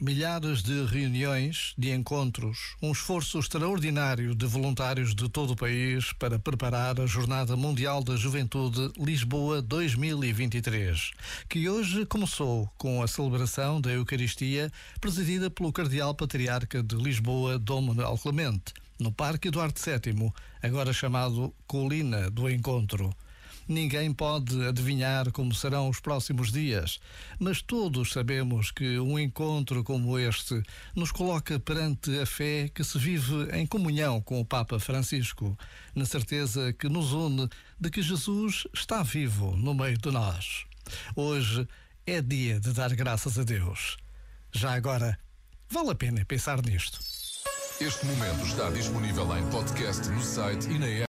milhares de reuniões, de encontros, um esforço extraordinário de voluntários de todo o país para preparar a Jornada Mundial da Juventude Lisboa 2023, que hoje começou com a celebração da Eucaristia presidida pelo Cardeal Patriarca de Lisboa, Dom Manuel Clemente, no Parque Eduardo VII, agora chamado Colina do Encontro. Ninguém pode adivinhar como serão os próximos dias, mas todos sabemos que um encontro como este nos coloca perante a fé que se vive em comunhão com o Papa Francisco, na certeza que nos une de que Jesus está vivo no meio de nós. Hoje é dia de dar graças a Deus. Já agora, vale a pena pensar nisto. Este momento está disponível em podcast no site e na app.